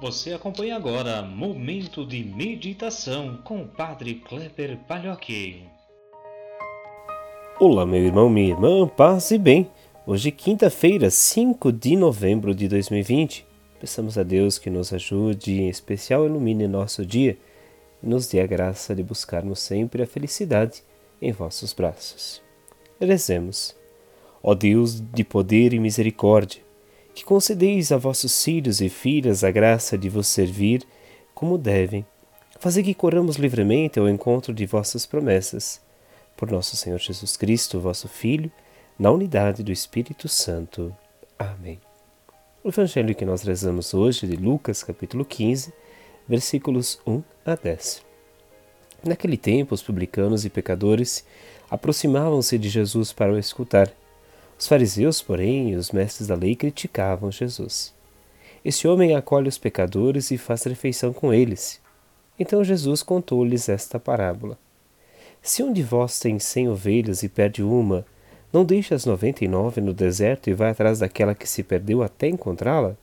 Você acompanha agora Momento de Meditação com o Padre Kleber Palhoque. Olá, meu irmão, minha irmã, paz e bem. Hoje, quinta-feira, 5 de novembro de 2020. Peçamos a Deus que nos ajude e, em especial, ilumine nosso dia e nos dê a graça de buscarmos sempre a felicidade em vossos braços. Rezemos. Ó Deus de poder e misericórdia, que concedeis a vossos filhos e filhas a graça de vos servir como devem. Fazer que corramos livremente ao encontro de vossas promessas. Por nosso Senhor Jesus Cristo, vosso Filho, na unidade do Espírito Santo. Amém. O evangelho que nós rezamos hoje de Lucas, capítulo 15, versículos 1 a 10. Naquele tempo, os publicanos e pecadores aproximavam-se de Jesus para o escutar. Os fariseus, porém, e os mestres da lei criticavam Jesus. Este homem acolhe os pecadores e faz refeição com eles. Então Jesus contou-lhes esta parábola. Se um de vós tem cem ovelhas e perde uma, não deixa as noventa e nove no deserto e vai atrás daquela que se perdeu até encontrá-la?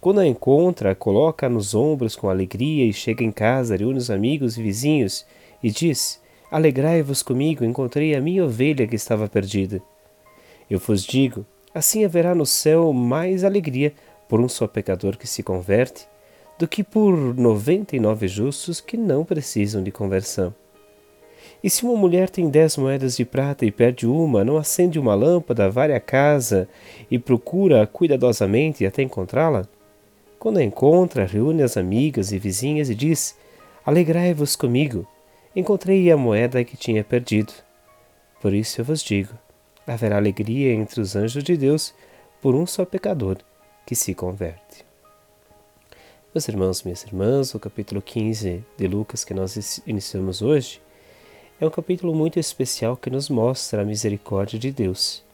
Quando a encontra, coloca nos ombros com alegria e chega em casa, reúne os amigos e vizinhos e diz: Alegrai-vos comigo, encontrei a minha ovelha que estava perdida. Eu vos digo: assim haverá no céu mais alegria por um só pecador que se converte do que por noventa e nove justos que não precisam de conversão. E se uma mulher tem dez moedas de prata e perde uma, não acende uma lâmpada, vai à casa e procura cuidadosamente até encontrá-la? Quando a encontra, reúne as amigas e vizinhas e diz: Alegrai-vos comigo, encontrei a moeda que tinha perdido. Por isso eu vos digo: haverá alegria entre os anjos de Deus por um só pecador que se converte. Meus irmãos, minhas irmãs, o capítulo 15 de Lucas que nós iniciamos hoje é um capítulo muito especial que nos mostra a misericórdia de Deus.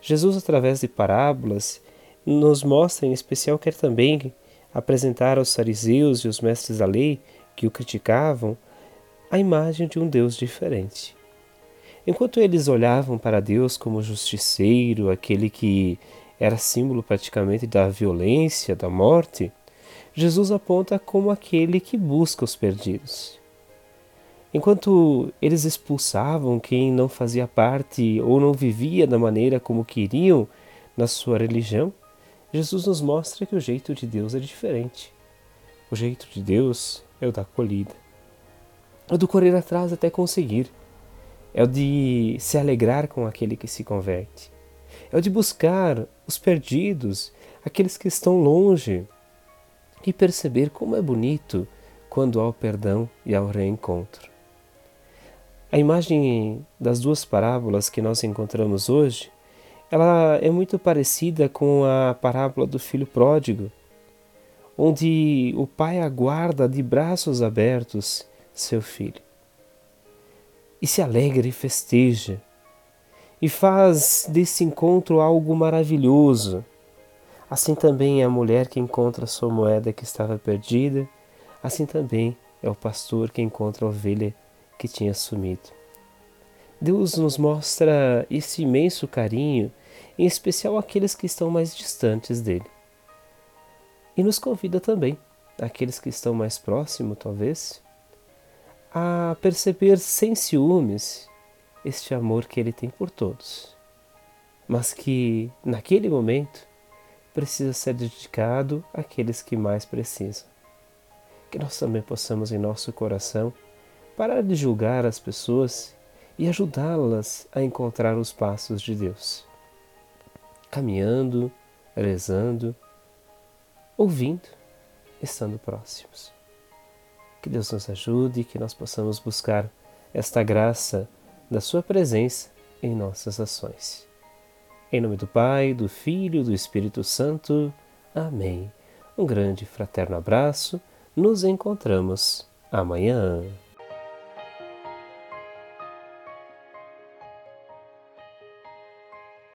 Jesus, através de parábolas, nos mostra em especial quer também apresentar aos fariseus e os mestres da lei que o criticavam a imagem de um Deus diferente. Enquanto eles olhavam para Deus como justiceiro, aquele que era símbolo praticamente da violência, da morte, Jesus aponta como aquele que busca os perdidos. Enquanto eles expulsavam quem não fazia parte ou não vivia da maneira como queriam na sua religião, Jesus nos mostra que o jeito de Deus é diferente. O jeito de Deus é o da acolhida, é o do correr atrás até conseguir é o de se alegrar com aquele que se converte, é o de buscar os perdidos, aqueles que estão longe, e perceber como é bonito quando há o perdão e há o reencontro. A imagem das duas parábolas que nós encontramos hoje, ela é muito parecida com a parábola do filho pródigo, onde o pai aguarda de braços abertos seu filho e se alegra e festeja, e faz desse encontro algo maravilhoso. Assim também é a mulher que encontra sua moeda que estava perdida, assim também é o pastor que encontra a ovelha que tinha sumido. Deus nos mostra esse imenso carinho, em especial aqueles que estão mais distantes dele. E nos convida também, aqueles que estão mais próximos, talvez, a perceber sem ciúmes este amor que ele tem por todos, mas que, naquele momento, precisa ser dedicado àqueles que mais precisam. Que nós também possamos, em nosso coração, parar de julgar as pessoas e ajudá-las a encontrar os passos de Deus. Caminhando, rezando, ouvindo, estando próximos. Que Deus nos ajude e que nós possamos buscar esta graça da Sua presença em nossas ações. Em nome do Pai, do Filho e do Espírito Santo. Amém. Um grande fraterno abraço. Nos encontramos amanhã.